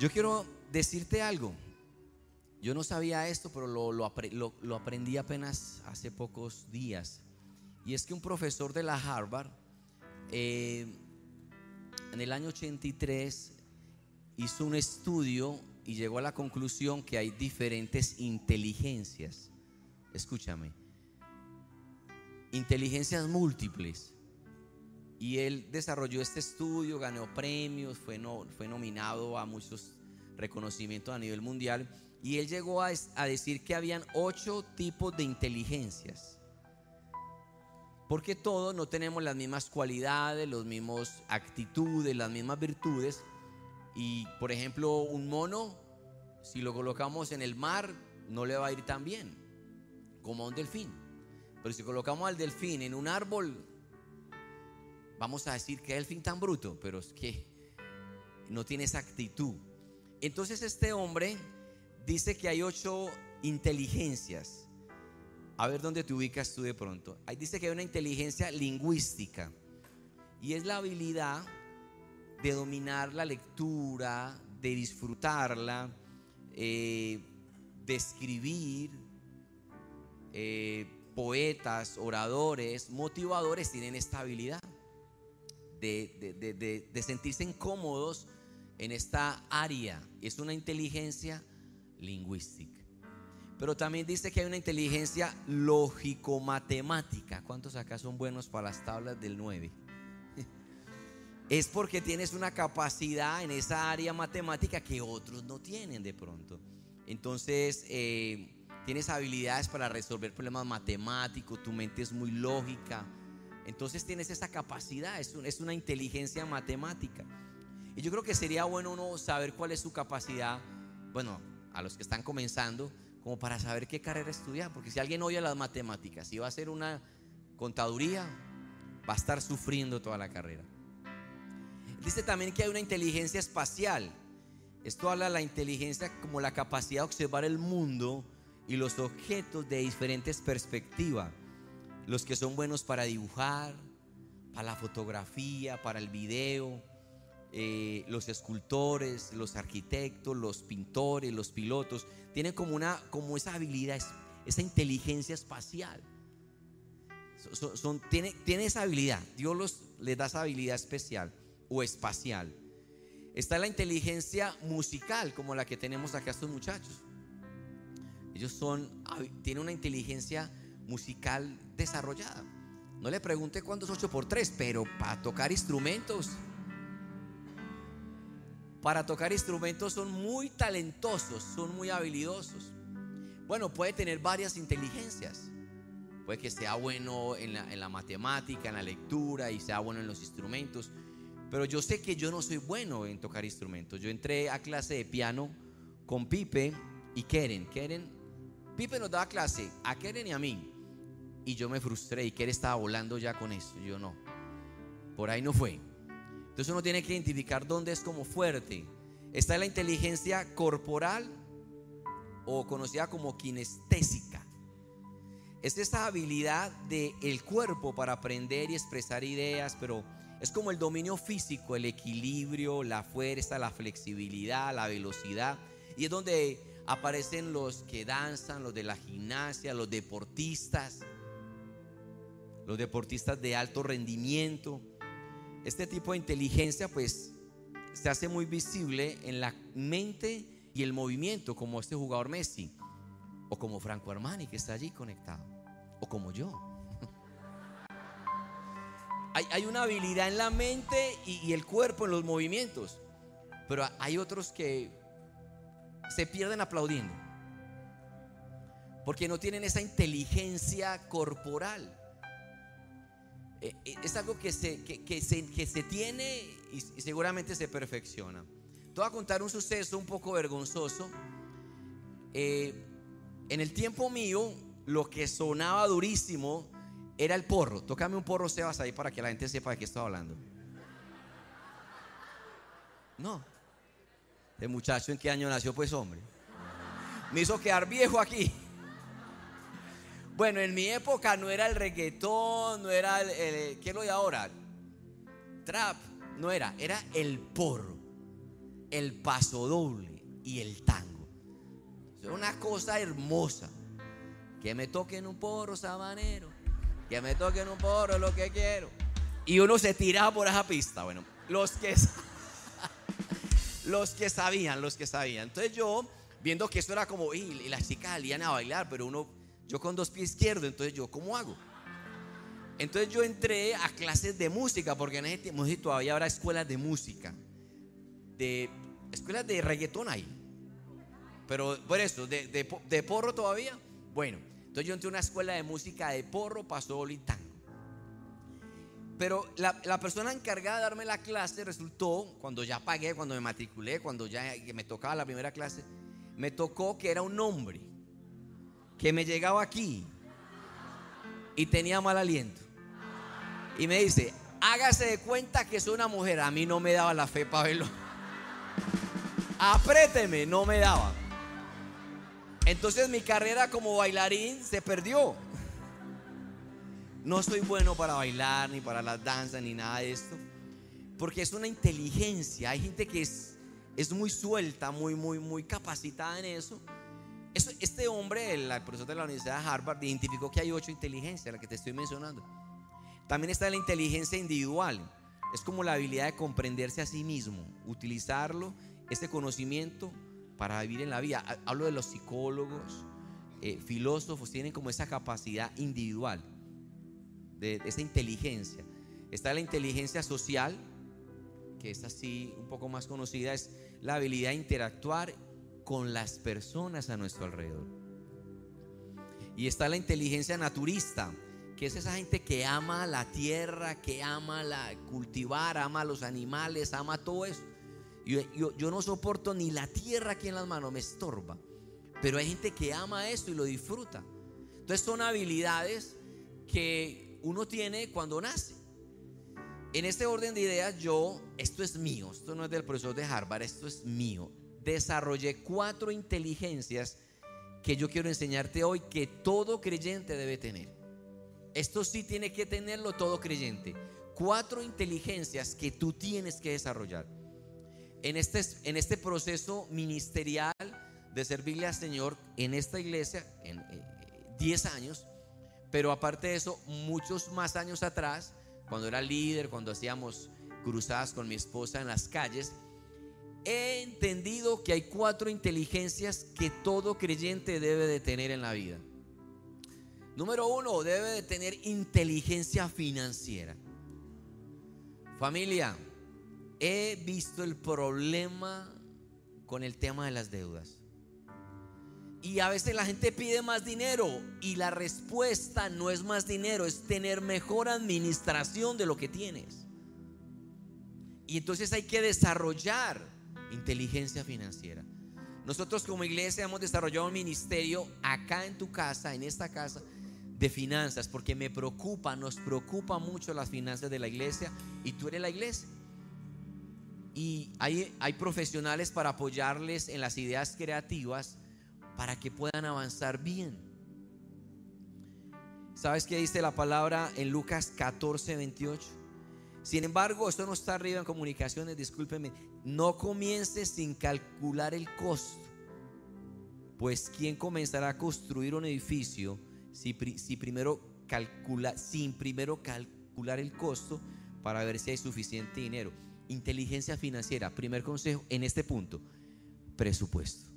Yo quiero decirte algo. Yo no sabía esto, pero lo, lo, aprendí apenas hace pocos días. Y es que un profesor de la Harvard, eh, en el año 83, hizo un estudio y llegó a la conclusión que hay diferentes inteligencias. Escúchame. Inteligencias múltiples. Y él desarrolló este estudio, ganó premios, fue, no, fue nominado a muchos reconocimientos a nivel mundial. Y él llegó a, a decir que habían ocho tipos de inteligencias. Porque todos no tenemos las mismas cualidades, las mismas actitudes, las mismas virtudes. Y por ejemplo, un mono, si lo colocamos en el mar, no le va a ir tan bien como a un delfín. Pero si colocamos al delfín en un árbol, vamos a decir que es el delfín tan bruto, pero es que no tiene esa actitud. Entonces este hombre dice que hay ocho inteligencias. A ver dónde te ubicas tú de pronto. Ahí dice que hay una inteligencia lingüística. Y es la habilidad de dominar la lectura, de disfrutarla, eh, de escribir. Eh, poetas, oradores, motivadores tienen esta habilidad de, de sentirse incómodos en esta área. Es una inteligencia lingüística. Pero también dice que hay una inteligencia lógico-matemática. ¿Cuántos acá son buenos para las tablas del 9? Es porque tienes una capacidad en esa área matemática que otros no tienen de pronto. Entonces, eh, tienes habilidades para resolver problemas matemáticos, tu mente es muy lógica. Entonces tienes esa capacidad, es, una inteligencia matemática. Y yo creo que sería bueno uno saber cuál es su capacidad, bueno, a los que están comenzando, como para saber qué carrera estudiar. Porque si alguien oye las matemáticas y va a hacer una contaduría, va a estar sufriendo toda la carrera. Dice también que hay una inteligencia espacial. Esto habla de la inteligencia como la capacidad de observar el mundo y los objetos de diferentes perspectivas. Los que son buenos para dibujar, para la fotografía, para el video, eh, los escultores, los arquitectos, los pintores, los pilotos, tienen como, una, como esa habilidad, esa inteligencia espacial. Son, tiene, tiene, esa habilidad, Dios les da esa habilidad especial o espacial. Está la inteligencia musical, como la que tenemos acá estos muchachos. Ellos son, tienen una inteligencia musical desarrollada. No le pregunte cuánto es 8 por 3, pero para tocar instrumentos, para tocar instrumentos son muy talentosos, son muy habilidosos. Bueno, puede tener varias inteligencias. Puede que sea bueno en la, matemática, en la lectura y sea bueno en los instrumentos. Pero yo sé que yo no soy bueno en tocar instrumentos. Yo entré a clase de piano con Pipe y Keren. Keren, Pipe nos daba clase a Keren y a mí. Y yo me frustré y Keren estaba volando ya con eso. Yo no. Por ahí no fue. Entonces uno tiene que identificar dónde es como fuerte. Está la inteligencia corporal o conocida como kinestésica. Es esa habilidad del el cuerpo para aprender y expresar ideas, pero es como el dominio físico, el equilibrio, la fuerza, la flexibilidad, la velocidad. Y es donde aparecen los que danzan, los de la gimnasia, los deportistas, los deportistas de alto rendimiento. Este tipo de inteligencia pues se hace muy visible en la mente y el movimiento como este jugador Messi o como Franco Armani que está allí conectado o como yo. Hay, una habilidad en la mente y, el cuerpo en los movimientos, pero hay otros que se pierden aplaudiendo porque no tienen esa inteligencia corporal. Eh, es algo que se, que, se, que se tiene y, seguramente se perfecciona. Te voy a contar un suceso un poco vergonzoso. Eh, en el tiempo mío, lo que sonaba durísimo era el porro. Tócame un porro, Sebas, ahí para que la gente sepa de qué estoy hablando. No. ¿De muchacho en qué año nació, pues, hombre? Me hizo quedar viejo aquí. Bueno, en mi época no era el reggaetón, no era el, ¿qué es lo de ahora? Trap, no era, era el porro. el paso doble y el tango. Es una cosa hermosa. Que me toquen un porro sabanero, que me toquen un porro lo que quiero. Y uno se tiraba por esa pista. Bueno, los que los que sabían, los que sabían. Entonces yo, viendo que esto era como, y las chicas salían a bailar, pero uno, yo con dos pies izquierdos, entonces yo, ¿cómo hago? Entonces yo entré a clases de música, porque en ese tiempo todavía habrá escuelas de música, de escuelas de reggaetón ahí. Pero por eso, de, de, porro todavía. Bueno, entonces yo entré a una escuela de música de porro, pasó y tango. Pero la, la, persona encargada de darme la clase resultó, cuando ya pagué, cuando me matriculé, cuando ya me tocaba la primera clase, me tocó que era un hombre que me llegaba aquí y tenía mal aliento y me dice, hágase de cuenta que soy una mujer. A mí no me daba la fe para verlo. Apréteme, no me daba. Entonces mi carrera como bailarín se perdió. No soy bueno para bailar, ni para las danzas, ni nada de esto. Porque es una inteligencia. Hay gente que es, es muy suelta, muy, muy, muy capacitada en eso. Este hombre, el profesor de la Universidad de Harvard, identificó que hay ocho inteligencias, la que te estoy mencionando. También está la inteligencia individual. Es como la habilidad de comprenderse a sí mismo, utilizarlo, este conocimiento para vivir en la vida. Hablo de los psicólogos, eh, filósofos, tienen como esa capacidad individual, de, esa inteligencia. Está la inteligencia social, que es así un poco más conocida, es la habilidad de interactuar con las personas a nuestro alrededor. Y está la inteligencia naturista, que es esa gente que ama la tierra, que ama la cultivar, ama los animales, ama todo eso. Yo, yo, no soporto ni la tierra aquí en las manos, me estorba. Pero hay gente que ama eso y lo disfruta. Entonces son habilidades que uno tiene cuando nace. En este orden de ideas, yo, esto es mío, esto no es del profesor de Harvard, esto es mío. Desarrollé cuatro inteligencias que yo quiero enseñarte hoy que todo creyente debe tener. Esto sí tiene que tenerlo todo creyente. Cuatro inteligencias que tú tienes que desarrollar. En este, en este proceso ministerial de servirle al Señor en esta iglesia, en 10 eh, años, pero aparte de eso, muchos más años atrás, cuando era líder, cuando hacíamos cruzadas con mi esposa en las calles, he entendido que hay cuatro inteligencias que todo creyente debe de tener en la vida. Número uno, debe de tener inteligencia financiera. Familia, he visto el problema con el tema de las deudas. Y a veces la gente pide más dinero y la respuesta no es más dinero, es tener mejor administración de lo que tienes. Y entonces hay que desarrollar inteligencia financiera. Nosotros como iglesia hemos desarrollado un ministerio acá en tu casa, en esta casa, de finanzas, porque me preocupa, nos preocupa mucho las finanzas de la iglesia y tú eres la iglesia. Y hay, hay profesionales para apoyarles en las ideas creativas para que puedan avanzar bien. ¿Sabes qué dice la palabra en Lucas 14, 28? Sin embargo, esto no está arriba en comunicaciones, discúlpeme. No comiences sin calcular el costo. Pues ¿quién comenzará a construir un edificio si, primero calcula, sin primero calcular el costo para ver si hay suficiente dinero. Inteligencia financiera, primer consejo en este punto, presupuesto.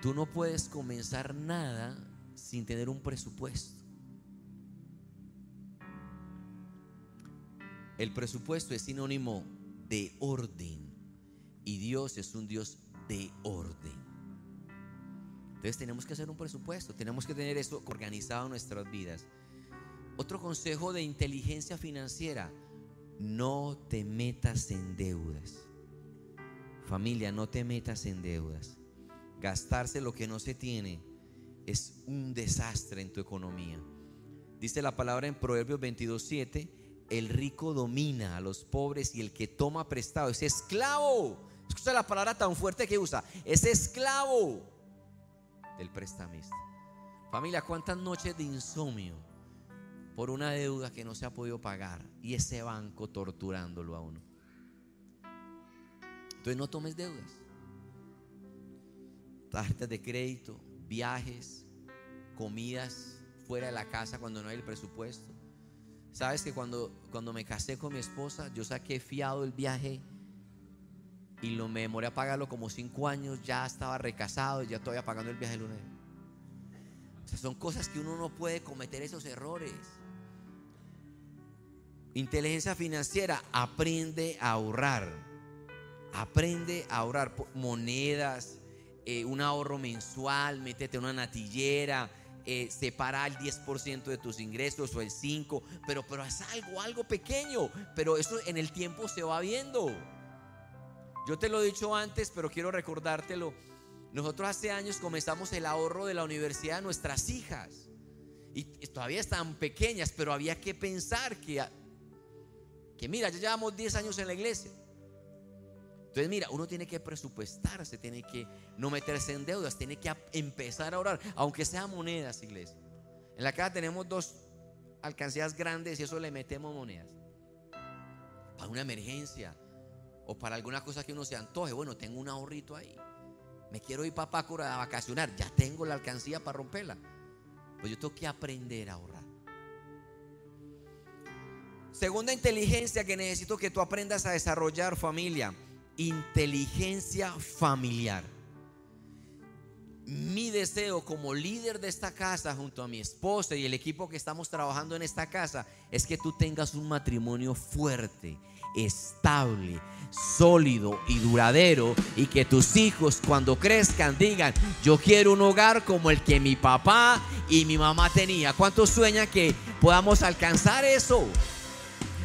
Tú no puedes comenzar nada sin tener un presupuesto. El presupuesto es sinónimo de orden y Dios es un Dios de orden. Entonces tenemos que hacer un presupuesto, tenemos que tener eso organizado en nuestras vidas. Otro consejo de inteligencia financiera, no te metas en deudas. Familia, no te metas en deudas. Gastarse lo que no se tiene es un desastre en tu economía. Dice la palabra en Proverbios 22.7, el rico domina a los pobres y el que toma prestado es esclavo. Escucha la palabra tan fuerte que usa, es esclavo del prestamista. Familia, ¿cuántas noches de insomnio por una deuda que no se ha podido pagar y ese banco torturándolo a uno? Entonces no tomes deudas. Tarjetas de crédito, viajes, comidas fuera de la casa cuando no hay el presupuesto. Sabes que cuando, cuando me casé con mi esposa, yo saqué fiado el viaje y lo me demoré a pagarlo como cinco años, ya estaba recasado y ya todavía pagando el viaje de lunes. O sea, son cosas que uno no puede cometer esos errores. Inteligencia financiera, aprende a ahorrar. Aprende a ahorrar monedas, eh, un ahorro mensual, métete en una natillera, eh, separa el 10% de tus ingresos o el 5%, pero, pero algo, algo pequeño, pero eso en el tiempo se va viendo. Yo te lo he dicho antes, pero quiero recordártelo. Nosotros hace años comenzamos el ahorro de la universidad de nuestras hijas. Y todavía están pequeñas, pero había que pensar que, que mira, ya llevamos 10 años en la iglesia. Entonces, mira, uno tiene que presupuestarse, tiene que no meterse en deudas, tiene que empezar a orar, aunque sean monedas, iglesia. En la casa tenemos dos alcancías grandes y eso le metemos monedas. Para una emergencia o para alguna cosa que uno se antoje. Bueno, tengo un ahorrito ahí. Me quiero ir para Pácora a vacacionar. Ya tengo la alcancía para romperla. Pues yo tengo que aprender a ahorrar. Segunda inteligencia que necesito que tú aprendas a desarrollar familia inteligencia familiar. Mi deseo como líder de esta casa junto a mi esposa y el equipo que estamos trabajando en esta casa es que tú tengas un matrimonio fuerte, estable, sólido y duradero y que tus hijos cuando crezcan digan, yo quiero un hogar como el que mi papá y mi mamá tenía. ¿Cuántos sueñan que podamos alcanzar eso?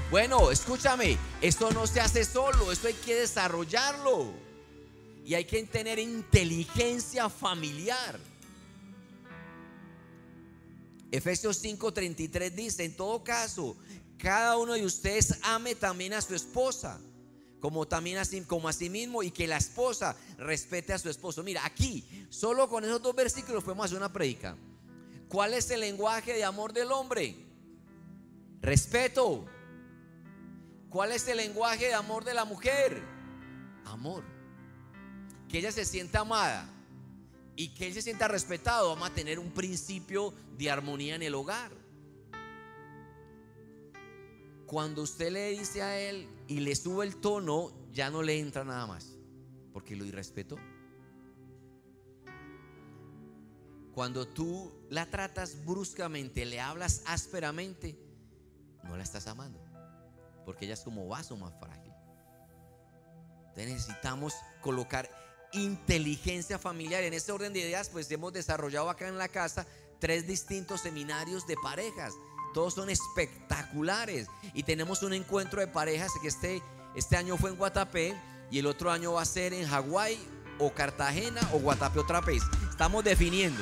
Bueno, escúchame, esto no se hace solo, esto hay que desarrollarlo. Y hay que tener inteligencia familiar. Efesios 5:33 dice, en todo caso, cada uno de ustedes ame también a su esposa, como también así, como a sí mismo, y que la esposa respete a su esposo. Mira, aquí, solo con esos dos versículos podemos hacer una predica. ¿Cuál es el lenguaje de amor del hombre? Respeto. ¿Cuál es el lenguaje de amor de la mujer? Amor. Que ella se sienta amada y que él se sienta respetado. Vamos a tener un principio de armonía en el hogar. Cuando usted le dice a él y le sube el tono, ya no le entra nada más, porque lo irrespetó. Cuando tú la tratas bruscamente, le hablas ásperamente, no la estás amando porque ella es como vaso más frágil. Entonces necesitamos colocar inteligencia familiar. En este orden de ideas, pues hemos desarrollado acá en la casa tres distintos seminarios de parejas. Todos son espectaculares. Y tenemos un encuentro de parejas que este, este año fue en Guatapé y el otro año va a ser en Hawái o Cartagena o Guatapé otra vez. Estamos definiendo.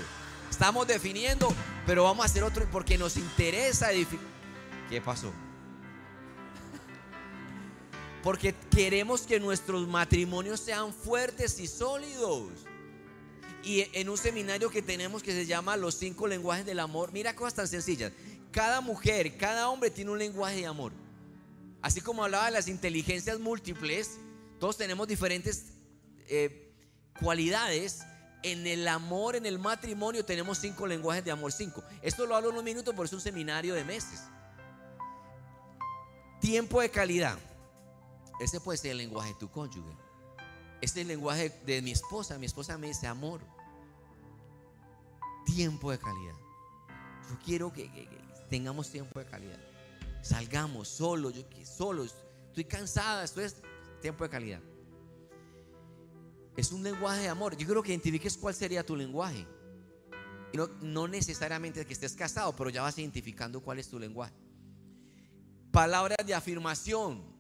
Estamos definiendo, pero vamos a hacer otro porque nos interesa. ¿Qué pasó? Porque queremos que nuestros matrimonios sean fuertes y sólidos. Y en un seminario que tenemos que se llama Los cinco lenguajes del amor, mira cosas tan sencillas. Cada mujer, cada hombre tiene un lenguaje de amor. Así como hablaba de las inteligencias múltiples, todos tenemos diferentes eh, cualidades. En el amor, en el matrimonio, tenemos cinco lenguajes de amor. Cinco. Esto lo hablo en un minuto, pero es un seminario de meses. Tiempo de calidad. Ese puede ser el lenguaje de tu cónyuge. Este es el lenguaje de mi esposa. Mi esposa me dice amor. Tiempo de calidad. Yo quiero que, tengamos tiempo de calidad. Salgamos solo, yo. Estoy cansada, esto es tiempo de calidad. Es un lenguaje de amor. Yo creo que identifiques cuál sería tu lenguaje. No, no necesariamente que estés casado, pero ya vas identificando cuál es tu lenguaje. Palabras de afirmación.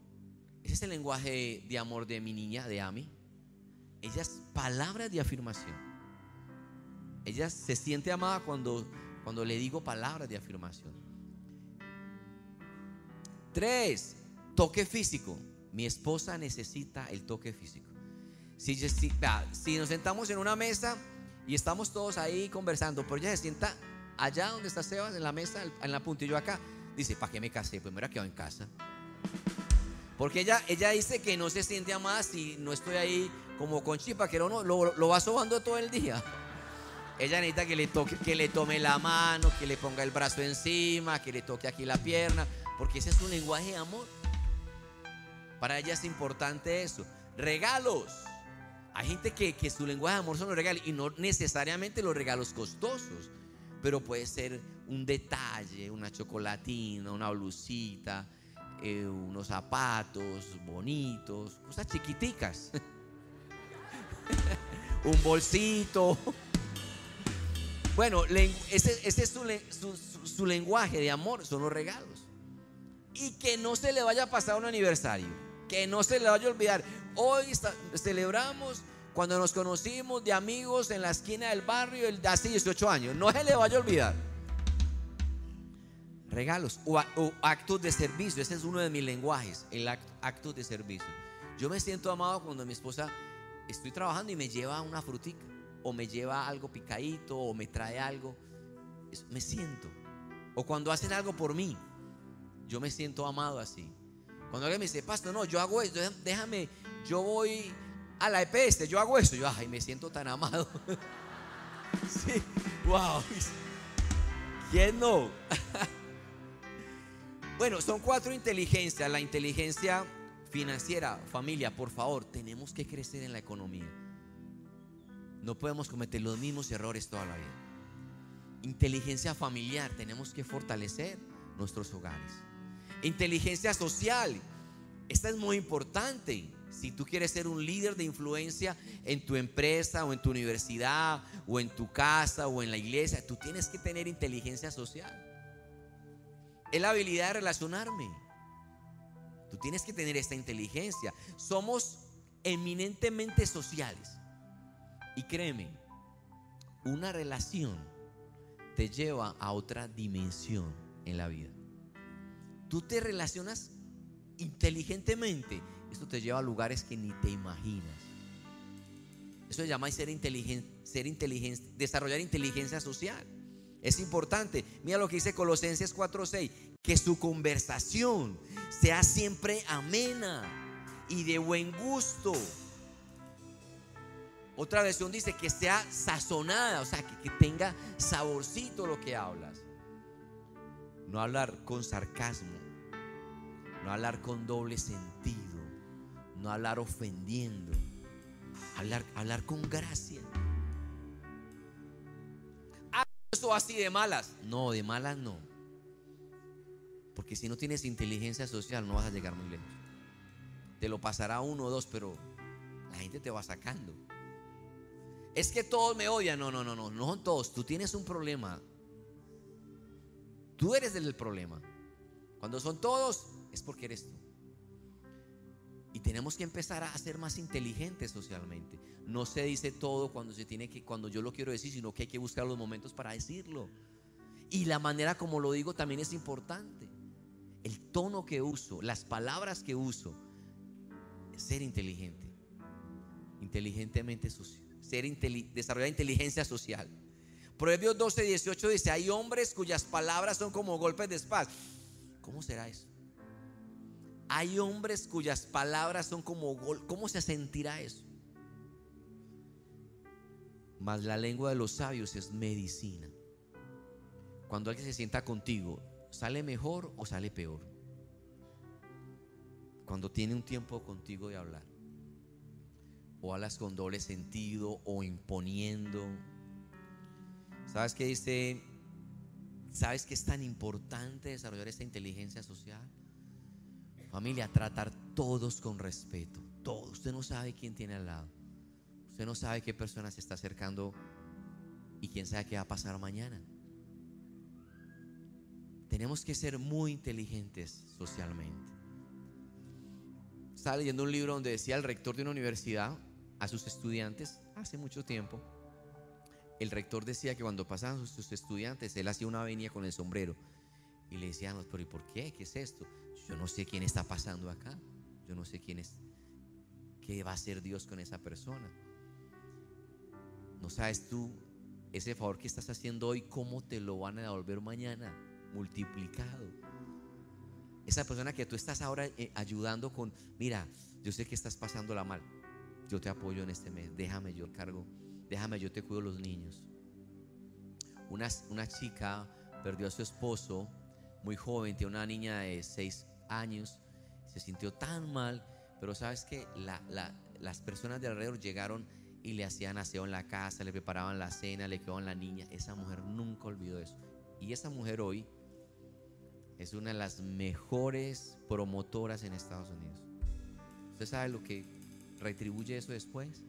Ese es el lenguaje de amor de mi niña, de Ami. Ella es palabra de afirmación. Ella se siente amada cuando, cuando le digo palabras de afirmación. Tres, toque físico. Mi esposa necesita el toque físico. Si, si, nos sentamos en una mesa y estamos todos ahí conversando, pero ella se sienta allá donde está Sebas, en la mesa, en la puntillo acá, dice, ¿para qué me casé? Pues me hubiera quedado en casa. Porque ella, ella dice que no se siente amada si no estoy ahí como con chipa, que no, lo, lo va sobando todo el día. Ella necesita que le, toque, que le tome la mano, que le ponga el brazo encima, que le toque aquí la pierna, porque ese es un lenguaje de amor. Para ella es importante eso. Regalos. Hay gente que, que su lenguaje de amor son los regalos y no necesariamente los regalos costosos, pero puede ser un detalle, una chocolatina, una blusita, eh, unos zapatos bonitos, cosas chiquiticas. un bolsito. Bueno, ese, es su, lenguaje de amor, son los regalos. Y que no se le vaya a pasar un aniversario, que no se le vaya a olvidar. Hoy celebramos cuando nos conocimos de amigos en la esquina del barrio el de hace 18 años. No se le vaya a olvidar. Regalos o, actos de servicio. Ese es uno de mis lenguajes, el acto de servicio. Yo me siento amado cuando mi esposa estoy trabajando y me lleva una frutita o me lleva algo picadito o me trae algo, me siento. O cuando hacen algo por mí, yo me siento amado así. Cuando alguien me dice, pastor, no, yo hago esto, déjame, yo voy a la EPS, yo hago eso, yo, ay, me siento tan amado. sí, wow. ¿Quién no? bueno, son cuatro inteligencias. La inteligencia financiera, familia, por favor, tenemos que crecer en la economía. No podemos cometer los mismos errores toda la vida. Inteligencia familiar, tenemos que fortalecer nuestros hogares. Inteligencia social, esta es muy importante. Si tú quieres ser un líder de influencia en tu empresa o en tu universidad o en tu casa o en la iglesia, tú tienes que tener inteligencia social. Es la habilidad de relacionarme. Tú tienes que tener esta inteligencia. Somos eminentemente sociales. Y créeme, una relación te lleva a otra dimensión en la vida. Tú te relacionas inteligentemente, esto te lleva a lugares que ni te imaginas. Eso se llama ser inteligente, ser inteligente, desarrollar inteligencia social. Es importante. Mira lo que dice Colosenses 4:6, que su conversación sea siempre amena y de buen gusto otra versión dice que sea sazonada, o sea, que, tenga saborcito lo que hablas. No hablar con sarcasmo, no hablar con doble sentido, no hablar ofendiendo, hablar, hablar con gracia. Así de malas. No, de malas no. Porque si no tienes inteligencia social no vas a llegar muy lejos. Te lo pasará uno o dos, pero la gente te va sacando. Es que todos me odian. No, no, no, no, no son todos. Tú tienes un problema. Tú eres el problema. Cuando son todos, es porque eres tú. Y tenemos que empezar a ser más inteligentes socialmente. No se dice todo cuando se tiene que, cuando yo lo quiero decir, sino que hay que buscar los momentos para decirlo. Y la manera como lo digo también es importante. El tono que uso, las palabras que uso, ser inteligente. Inteligentemente social ser desarrollar inteligencia social. Proverbios 12, 18 dice, hay hombres cuyas palabras son como golpes de espada. ¿Cómo será eso? Hay hombres cuyas palabras son como gol. ¿Cómo se sentirá eso? Mas la lengua de los sabios es medicina. Cuando alguien se sienta contigo, ¿sale mejor o sale peor? Cuando tiene un tiempo contigo de hablar o hablas con doble sentido o imponiendo. ¿Sabes qué dice? ¿Sabes que es tan importante desarrollar esta inteligencia social? Familia, tratar todos con respeto. Todos. Usted no sabe quién tiene al lado. Usted no sabe qué persona se está acercando y quién sabe qué va a pasar mañana. Tenemos que ser muy inteligentes socialmente. Estaba leyendo un libro donde decía el rector de una universidad a sus estudiantes hace mucho tiempo. El rector decía que cuando pasaban sus estudiantes, él hacía una venia con el sombrero y le decíamos, pero ¿y por qué? ¿Qué es esto? Yo no sé quién está pasando acá. Yo no sé quién es. ¿Qué va a hacer Dios con esa persona? ¿No sabes tú ese favor que estás haciendo hoy, cómo te lo van a devolver mañana? Multiplicado. esa persona que tú estás ahora eh, ayudando con, mira, yo sé que estás pasándola mal, yo te apoyo en este mes, déjame yo cargo, déjame yo te cuido los niños. Una, una chica perdió a su esposo muy joven, tiene una niña de 6 años, se sintió tan mal, pero sabes que las personas de alrededor llegaron y le hacían aseo en la casa, le preparaban la cena, le quedaban la niña. Esa mujer nunca olvidó eso. Y esa mujer hoy es una de las mejores promotoras en Estados Unidos. ¿Usted sabe lo que retribuye eso después?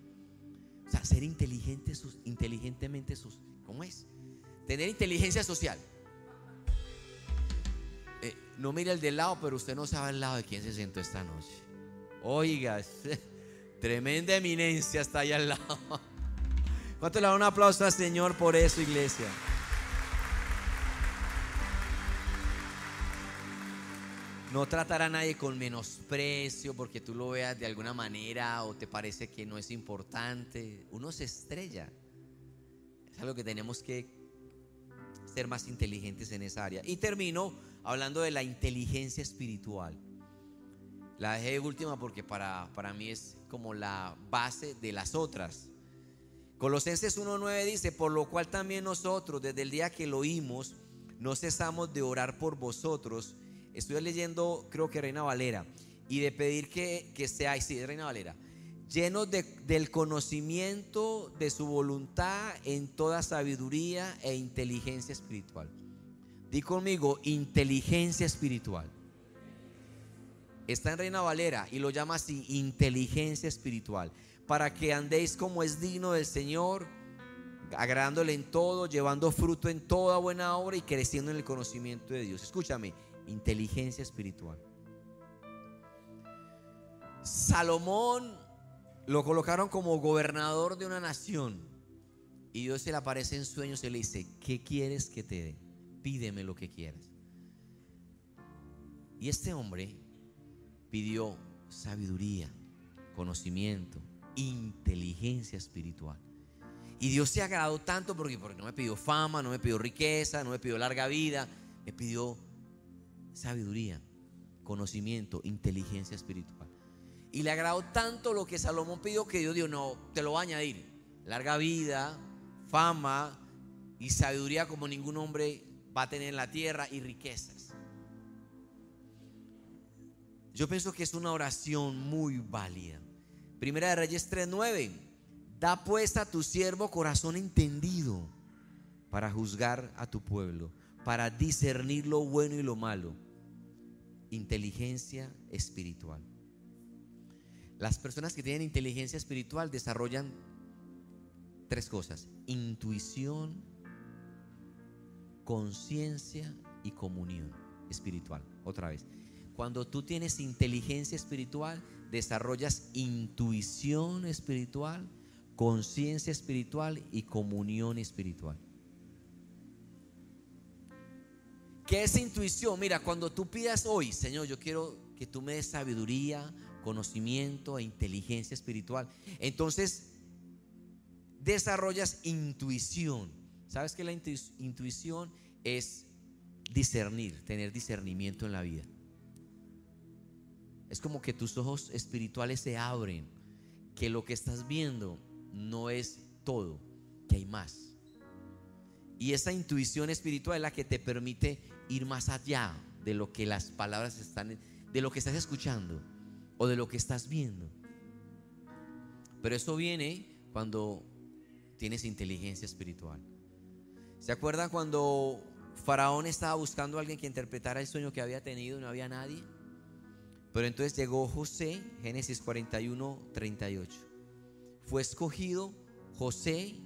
O sea, ser inteligente, inteligentemente, sus, ¿cómo es? Tener inteligencia social. No mire el del lado, pero usted no sabe al lado de quién se sentó esta noche. Oiga, tremenda eminencia está ahí al lado. ¿Cuánto le da un aplauso al Señor por eso, iglesia? No tratar a nadie con menosprecio porque tú lo veas de alguna manera o te parece que no es importante. Uno se estrella. Es algo que tenemos que ser más inteligentes en esa área. Y termino hablando de la inteligencia espiritual. La dejé de última porque para, para mí es como la base de las otras. Colosenses 1.9 dice, por lo cual también nosotros, desde el día que lo oímos, no cesamos de orar por vosotros. Estoy leyendo, creo que Reina Valera, y de pedir que, que seáis, Reina Valera, llenos del conocimiento de su voluntad en toda sabiduría e inteligencia espiritual. Di conmigo, inteligencia espiritual. Está en Reina Valera y lo llama así, inteligencia espiritual. Para que andéis como es digno del Señor, agradándole en todo, llevando fruto en toda buena obra y creciendo en el conocimiento de Dios. Escúchame, inteligencia espiritual. Salomón lo colocaron como gobernador de una nación. Y Dios se le aparece en sueños y le dice, ¿qué quieres que te dé? Pídeme lo que quieras. Y este hombre pidió sabiduría, conocimiento, inteligencia espiritual. Y Dios se agradó tanto porque, porque no me pidió fama, no me pidió riqueza, no me pidió larga vida, me pidió sabiduría, conocimiento, inteligencia espiritual. Y le agradó tanto lo que Salomón pidió que Dios dijo, no, te lo va a añadir. Larga vida, fama y sabiduría como ningún hombre va a tener en la tierra y riquezas. Yo pienso que es una oración muy válida. Primera de Reyes 3:9. Da pues a tu siervo corazón entendido para juzgar a tu pueblo, para discernir lo bueno y lo malo. Inteligencia espiritual. Las personas que tienen inteligencia espiritual desarrollan tres cosas. Intuición, conciencia y comunión espiritual. Otra vez. Cuando tú tienes inteligencia espiritual, desarrollas intuición espiritual, conciencia espiritual y comunión espiritual. ¿Qué es intuición? Mira, cuando tú pidas hoy, Señor, yo quiero que tú me des sabiduría, conocimiento e inteligencia espiritual. Entonces, desarrollas intuición. ¿Sabes que la intuición es discernir, tener discernimiento en la vida? Es como que tus ojos espirituales se abren, que lo que estás viendo no es todo, que hay más. Y esa intuición espiritual es la que te permite ir más allá de lo que las palabras están, de lo que estás escuchando o de lo que estás viendo. Pero eso viene cuando tienes inteligencia espiritual. ¿Se acuerdan cuando Faraón estaba buscando a alguien que interpretara el sueño que había tenido y no había nadie? Pero entonces llegó José, Génesis 41, 38. Fue escogido José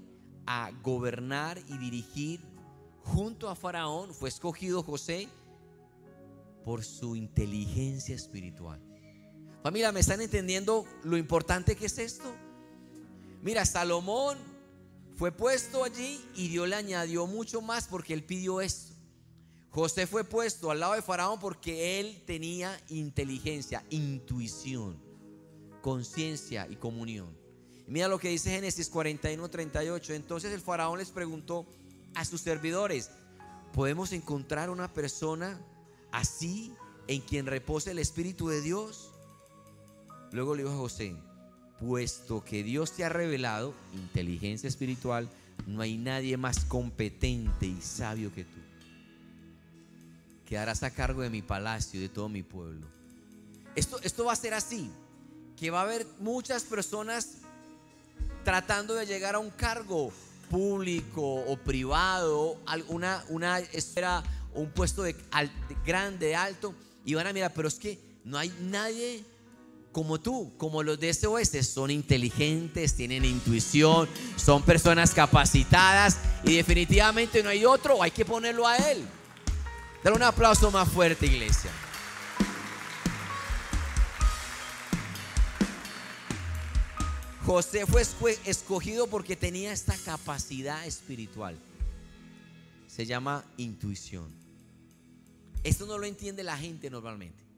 a gobernar y dirigir junto a Faraón. Fue escogido José por su inteligencia espiritual. Familia, ¿me están entendiendo lo importante que es esto? Mira, Salomón fue puesto allí y Dios le añadió mucho más porque él pidió esto. José fue puesto al lado de Faraón porque él tenía inteligencia, intuición, conciencia y comunión. mira lo que dice Génesis 41, 38. Entonces el Faraón les preguntó a sus servidores, ¿podemos encontrar una persona así en quien reposa el Espíritu de Dios. Luego le dijo a José, puesto que Dios te ha revelado inteligencia espiritual, no hay nadie más competente y sabio que tú. Quedarás a cargo de mi palacio y de todo mi pueblo. Esto, esto va a ser así, que va a haber muchas personas tratando de llegar a un cargo público o privado, alguna una esfera, un puesto de, grande, alto, y van a mirar, pero es que no hay nadie como tú, como los de este oeste, son inteligentes, tienen intuición, son personas capacitadas y definitivamente no hay otro, hay que ponerlo a él. Dale un aplauso más fuerte, iglesia. José fue escogido porque tenía esta capacidad espiritual. Se llama intuición. Esto no lo entiende la gente normalmente.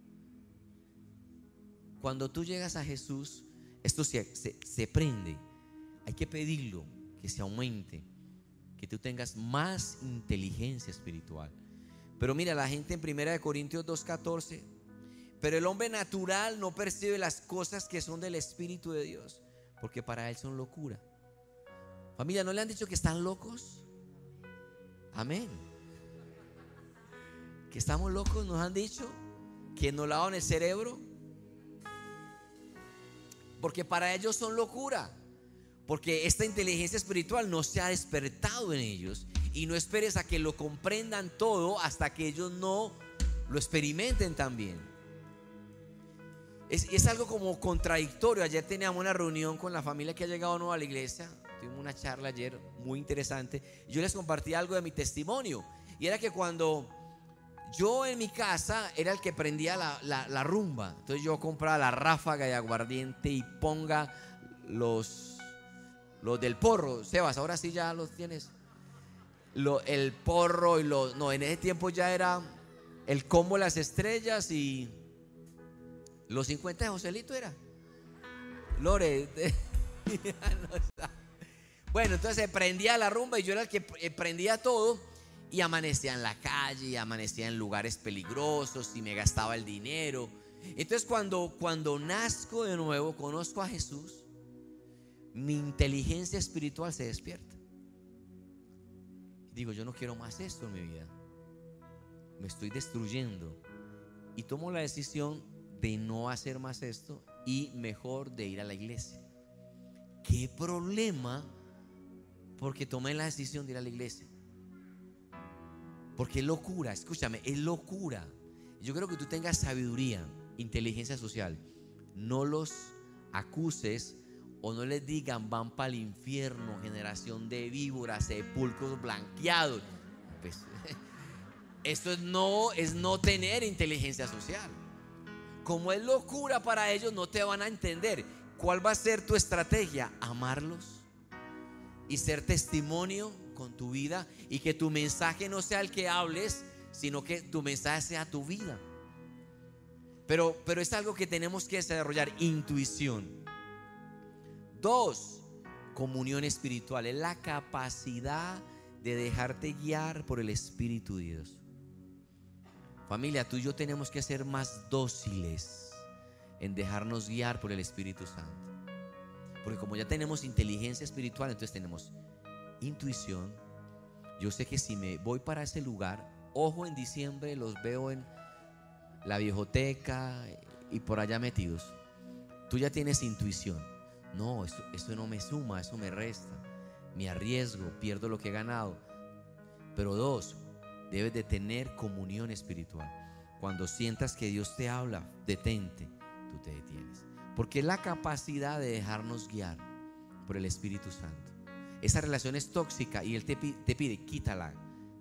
Cuando tú llegas a Jesús, esto se, prende. Hay que pedirlo, que se aumente, que tú tengas más inteligencia espiritual. Pero mira, la gente en 1 Corintios 2.14, pero el hombre natural no percibe las cosas que son del Espíritu de Dios, porque para él son locura. Familia, ¿no le han dicho que están locos? Amén. Que estamos locos, nos han dicho que nos lavan el cerebro porque para ellos son locura. Porque esta inteligencia espiritual no se ha despertado en ellos. Y no esperes a que lo comprendan todo hasta que ellos no lo experimenten también. Es, es algo como contradictorio. Ayer teníamos una reunión con la familia que ha llegado nuevo a la iglesia. Tuvimos una charla ayer muy interesante. Yo les compartí algo de mi testimonio. Y era que cuando yo en mi casa era el que prendía la, rumba. Entonces yo compraba la ráfaga de aguardiente y ponga los, los del porro. Sebas, ahora sí ya los tienes. el porro y los... No, en ese tiempo ya era el combo las estrellas y los 50 de Joselito era. Lore. bueno, entonces prendía la rumba y yo era el que prendía todo y amanecía en la calle, y amanecía en lugares peligrosos y me gastaba el dinero. Entonces cuando, cuando nazco de nuevo, conozco a Jesús, mi inteligencia espiritual se despierta. Digo, yo no quiero más esto en mi vida. Me estoy destruyendo. Y tomo la decisión de no hacer más esto y mejor de ir a la iglesia. ¿Qué problema? Porque tomé la decisión de ir a la iglesia. Porque es locura, escúchame, es locura. Yo creo que tú tengas sabiduría, inteligencia social. No los acuses o no les digan van para el infierno, generación de víboras, sepulcros blanqueados. Pues, esto no es no tener inteligencia social. Como es locura para ellos, no te van a entender. ¿Cuál va a ser tu estrategia? Amarlos y ser testimonio con tu vida y que tu mensaje no sea el que hables, sino que tu mensaje sea tu vida. Pero, pero es algo que tenemos que desarrollar, intuición. Dos, comunión espiritual, es la capacidad de dejarte guiar por el Espíritu de Dios. Familia, tú y yo tenemos que ser más dóciles en dejarnos guiar por el Espíritu Santo. Porque como ya tenemos inteligencia espiritual, entonces tenemos intuición. Yo sé que si me voy para ese lugar, ojo en diciembre, los veo en la viejoteca y por allá metidos. Tú ya tienes intuición. No, esto, no me suma, eso me resta. Me arriesgo, pierdo lo que he ganado. Pero dos, debes de tener comunión espiritual. Cuando sientas que Dios te habla, detente, tú te detienes. Porque es la capacidad de dejarnos guiar por el Espíritu Santo esa relación es tóxica y Él te, pide, quítala,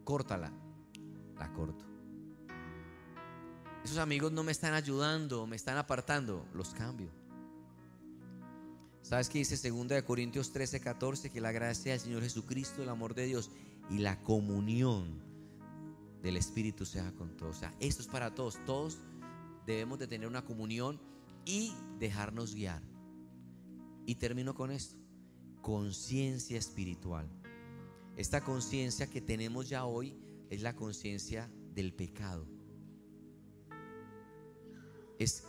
córtala, la corto. Esos amigos no me están ayudando, me están apartando, los cambio. ¿Sabes qué dice 2 Corintios 13, 14? Que la gracia del Señor Jesucristo, el amor de Dios y la comunión del Espíritu sea con todos. O sea, esto es para todos. Todos debemos de tener una comunión y dejarnos guiar. Y termino con esto conciencia espiritual. Esta conciencia que tenemos ya hoy es la conciencia del pecado. es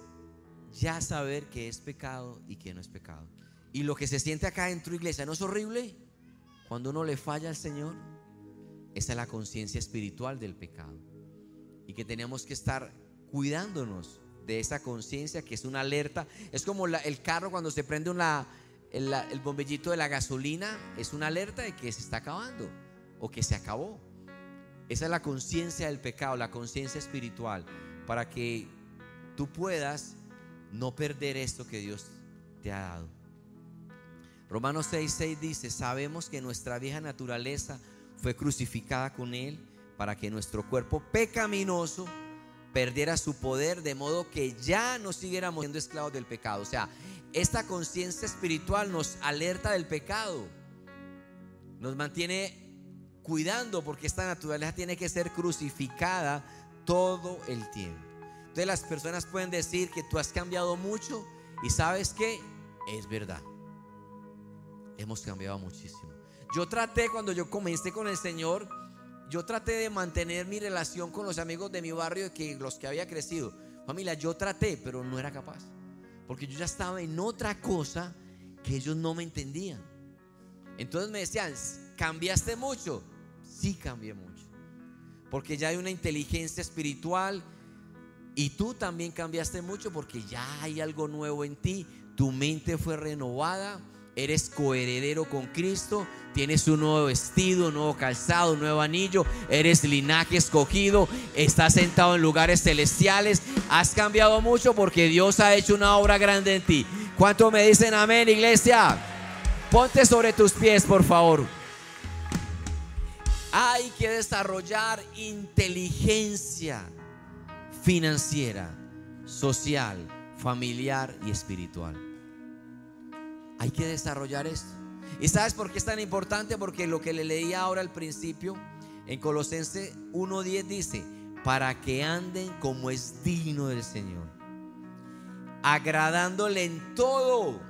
ya saber que es pecado y que no es pecado. Y lo que se siente acá dentro iglesia, ¿no es horrible? Cuando uno le falla al Señor, esa es la conciencia espiritual del pecado. Y que tenemos que estar cuidándonos de esa conciencia que es una alerta. Es como el carro cuando se prende una, el, el bombellito de la gasolina, es una alerta de que se está acabando o que se acabó. Esa es la conciencia del pecado, la conciencia espiritual, para que tú puedas no perder esto que Dios te ha dado. Romanos 6, 6 dice, sabemos que nuestra vieja naturaleza fue crucificada con Él para que nuestro cuerpo pecaminoso perdiera su poder de modo que ya no siguiéramos siendo esclavos del pecado. O sea, esta conciencia espiritual nos alerta del pecado, nos mantiene cuidando porque esta naturaleza tiene que ser crucificada todo el tiempo. Entonces las personas pueden decir que tú has cambiado mucho y sabes que es verdad. Hemos cambiado muchísimo. Yo traté cuando yo comencé con el Señor, yo traté de mantener mi relación con los amigos de mi barrio, que los que había crecido. Familia, yo traté, pero no era capaz. Porque yo ya estaba en otra cosa que ellos no me entendían. Entonces me decían, ¿cambiaste mucho? Sí, cambié mucho. Porque ya hay una inteligencia espiritual y tú también cambiaste mucho porque ya hay algo nuevo en ti. Tu mente fue renovada. Eres coheredero con Cristo. Tienes un nuevo vestido, un nuevo calzado, un nuevo anillo. Eres linaje escogido. Estás sentado en lugares celestiales. Has cambiado mucho porque Dios ha hecho una obra grande en ti. ¿Cuánto me dicen amén, iglesia? Ponte sobre tus pies, por favor. Hay que desarrollar inteligencia financiera, social, familiar y espiritual. Hay que desarrollar esto. ¿Y sabes por qué es tan importante? Porque lo que le leía ahora al principio, en Colosense 1.10 dice, para que anden como es digno del Señor, agradándole en todo,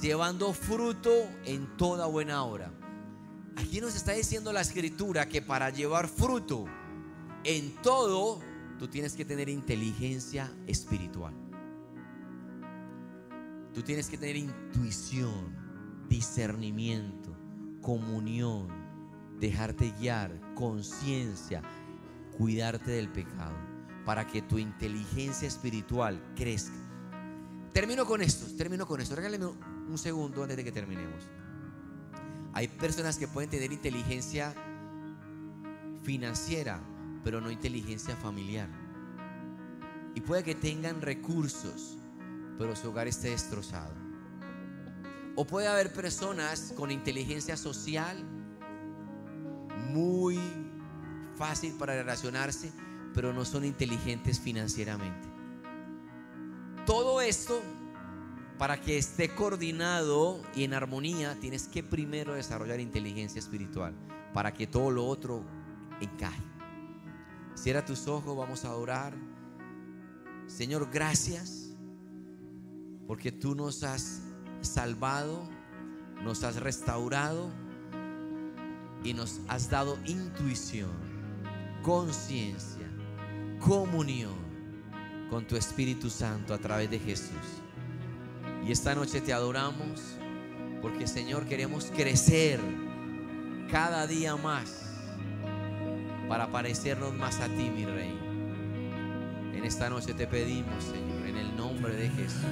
llevando fruto en toda buena obra. Aquí nos está diciendo la escritura que para llevar fruto en todo, tú tienes que tener inteligencia espiritual. Tú tienes que tener intuición, discernimiento, comunión, dejarte guiar, conciencia, cuidarte del pecado, para que tu inteligencia espiritual crezca. Termino con esto, termino con esto. Regálame un segundo antes de que terminemos. Hay personas que pueden tener inteligencia financiera, pero no inteligencia familiar. Y puede que tengan recursos, pero su hogar esté destrozado. O puede haber personas con inteligencia social muy fácil para relacionarse, pero no son inteligentes financieramente. Todo esto, para que esté coordinado y en armonía, tienes que primero desarrollar inteligencia espiritual, para que todo lo otro encaje. Cierra tus ojos, vamos a adorar. Señor, gracias porque tú nos has salvado, nos has restaurado y nos has dado intuición, conciencia, comunión con tu Espíritu Santo a través de Jesús. Y esta noche te adoramos porque Señor queremos crecer cada día más para parecernos más a ti, mi Rey. En esta noche te pedimos, Señor, en el nombre de Jesús.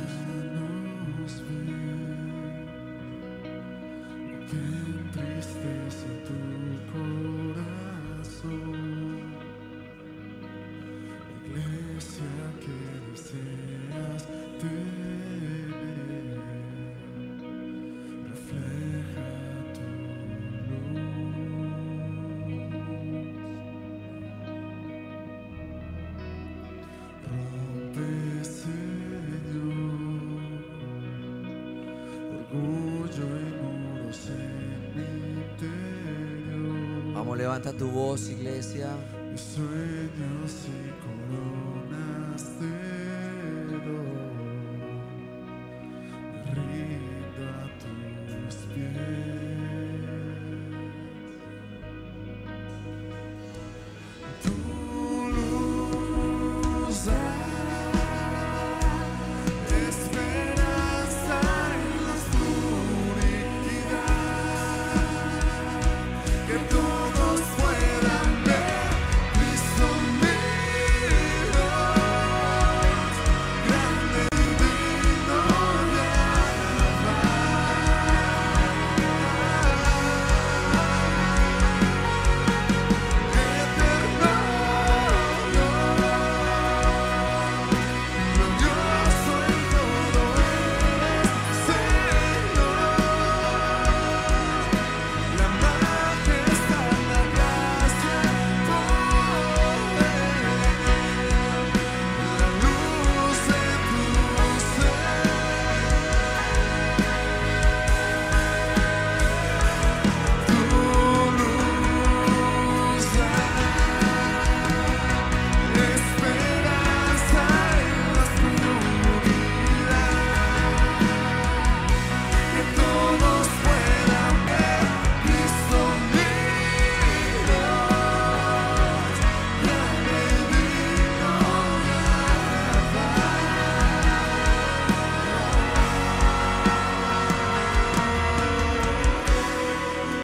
Levanta tu voz, iglesia.